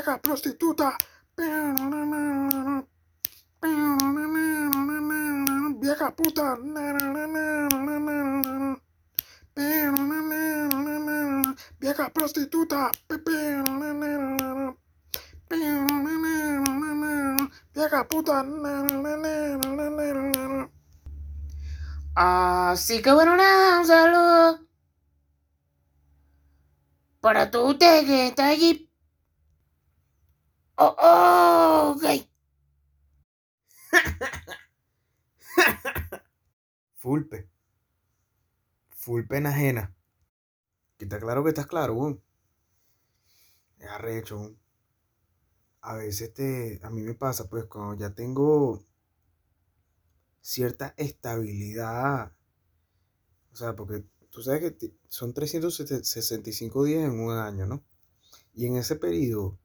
vieja prostituta. Vieja puta. Vieja prostituta. Vieja puta. Así que bueno, nada, un saludo. Para todos ustedes que están allí. Oh, oh. Fulpe. Full pena ajena. Que está claro que estás claro, weón. Es arrecho, weón. A veces te, a mí me pasa, pues, cuando ya tengo cierta estabilidad. O sea, porque tú sabes que son 365 días en un año, ¿no? Y en ese periodo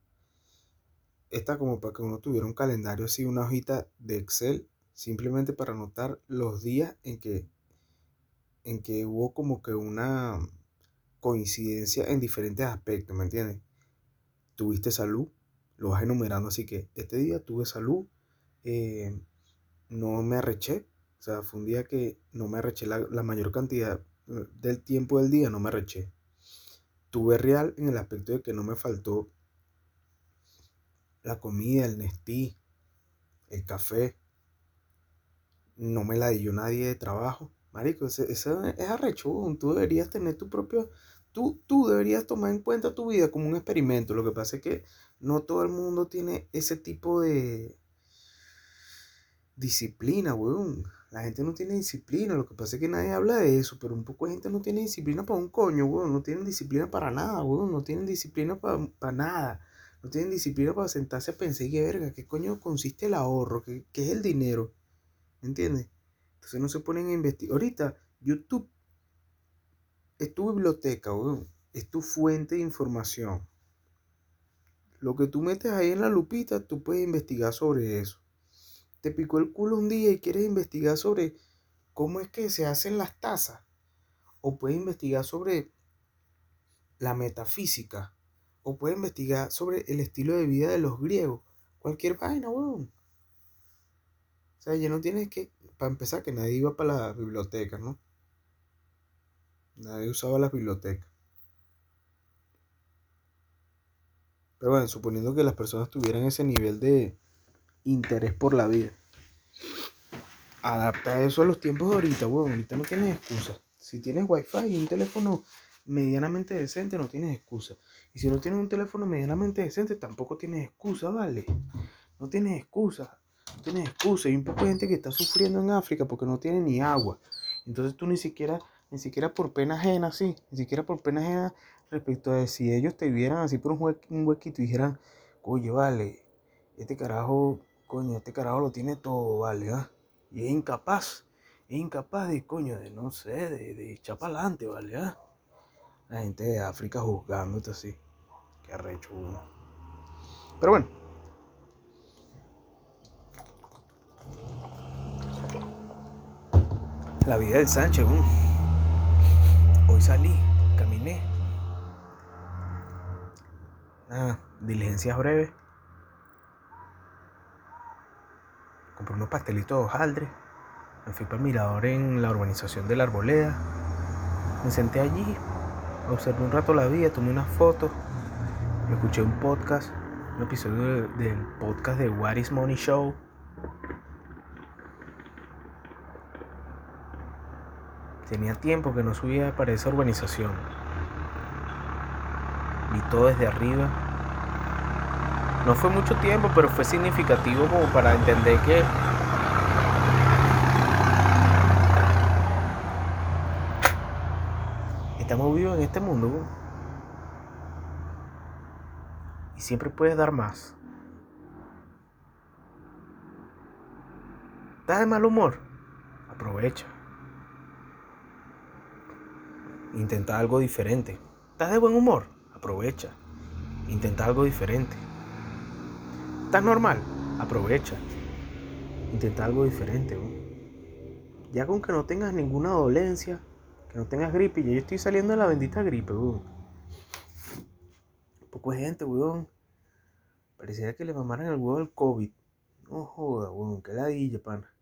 está como para que uno tuviera un calendario así, una hojita de Excel, simplemente para anotar los días en que, en que hubo como que una coincidencia en diferentes aspectos, ¿me entiendes? Tuviste salud, lo vas enumerando así que este día tuve salud, eh, no me arreché, o sea, fue un día que no me arreché la, la mayor cantidad del tiempo del día, no me arreché. Tuve real en el aspecto de que no me faltó la comida, el Nestí, el café, no me la dio nadie de trabajo. Marico, ese, ese es arrecho, weón. tú deberías tener tu propio, tú, tú deberías tomar en cuenta tu vida como un experimento. Lo que pasa es que no todo el mundo tiene ese tipo de disciplina, weón. La gente no tiene disciplina, lo que pasa es que nadie habla de eso, pero un poco de gente no tiene disciplina para un coño, weón. No tienen disciplina para nada, weón. No tienen disciplina para nada. No tienen disciplina para sentarse a pensar y verga, ¿qué coño consiste el ahorro? ¿Qué, qué es el dinero? ¿Me entiendes? Entonces no se ponen a investigar. Ahorita, YouTube es tu biblioteca, weón. Es tu fuente de información. Lo que tú metes ahí en la lupita, tú puedes investigar sobre eso. Te picó el culo un día y quieres investigar sobre cómo es que se hacen las tazas. O puedes investigar sobre la metafísica. O puedes investigar sobre el estilo de vida de los griegos. Cualquier vaina, weón. O sea, ya no tienes que, para empezar, que nadie iba para la biblioteca, ¿no? Nadie usaba las bibliotecas. Pero bueno, suponiendo que las personas tuvieran ese nivel de interés por la vida. Adapta eso a los tiempos de ahorita, weón. Ahorita no tienes excusa. Si tienes wifi y un teléfono medianamente decente, no tienes excusa. Y si no tienes un teléfono medianamente decente, tampoco tienes excusa, ¿vale? No tienes excusa. No tienes excusa. Hay un poco de gente que está sufriendo en África porque no tiene ni agua. Entonces tú ni siquiera, ni siquiera por pena ajena, sí, ni siquiera por pena ajena respecto a si ellos te vieran así por un, hue un huequito y dijeran, oye, vale, este carajo, coño, este carajo lo tiene todo, vale, ¿ah? Y es incapaz, es incapaz de, coño, de, no sé, de, de echar para adelante, vale, ¿ah? La gente de África juzgándote así. Qué arrecho, uno. Pero bueno. La vida del Sánchez. Hoy salí, caminé. Nada, diligencias breves. Compré unos pastelitos de hojaldre. Me fui para el mirador en la urbanización de la Arboleda. Me senté allí, observé un rato la vida, tomé unas fotos. Escuché un podcast, un episodio de- del podcast de What is Money Show. Tenía tiempo que no subía para esa urbanización. Vi todo desde arriba. No fue mucho tiempo, pero fue significativo como para entender que estamos en este mundo. Y siempre puedes dar más. ¿Estás de mal humor? Aprovecha. Intenta algo diferente. ¿Estás de buen humor? Aprovecha. Intenta algo diferente. ¿Estás normal? Aprovecha. Intenta algo diferente. Ya con que no tengas ninguna dolencia, no tengas gripe, ya yo estoy saliendo de la bendita gripe, weón. Poco gente, weón. Pareciera que le mamaran el huevo al COVID. No joda, weón, qué ladilla, pana.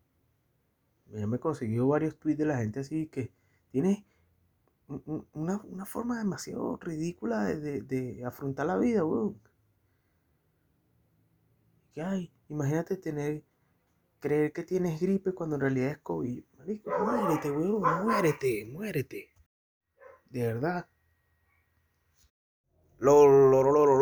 Ya me consiguió varios tweets de la gente así que tiene un- un- una, una forma demasiado ridícula de, de- afrontar la vida, weón. Que ay, imagínate tener, creer que tienes gripe cuando en realidad es COVID. Muérete, weón, muérete, muérete. De verdad. Lol, lol, lol,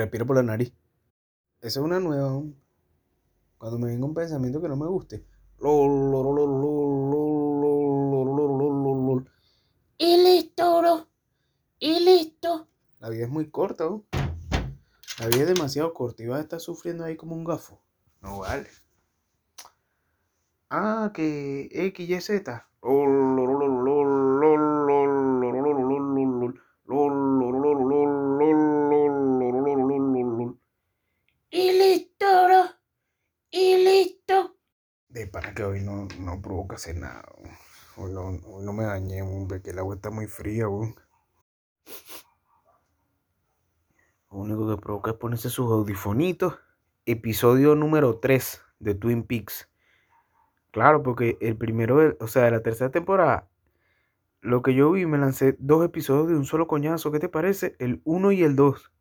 Respiro por la nariz. Esa es una nueva. Cuando me venga un pensamiento que no me guste. Y listo, bro. Y listo. La vida es muy corta, ¿no? La vida es demasiado corta y vas a estar sufriendo ahí como un gafo. No vale. Ah, que X y Oh. Que hoy no, no provoca hacer nada. Hoy no, hoy no me dañé, weón, porque el agua está muy fría, weón. Lo único que provoca es ponerse sus audifonitos. Episodio número 3 de Twin Peaks. Claro, porque el primero, o sea, de la tercera temporada, lo que yo vi, me lancé dos episodios de un solo coñazo. ¿Qué te parece? El 1 y el 2.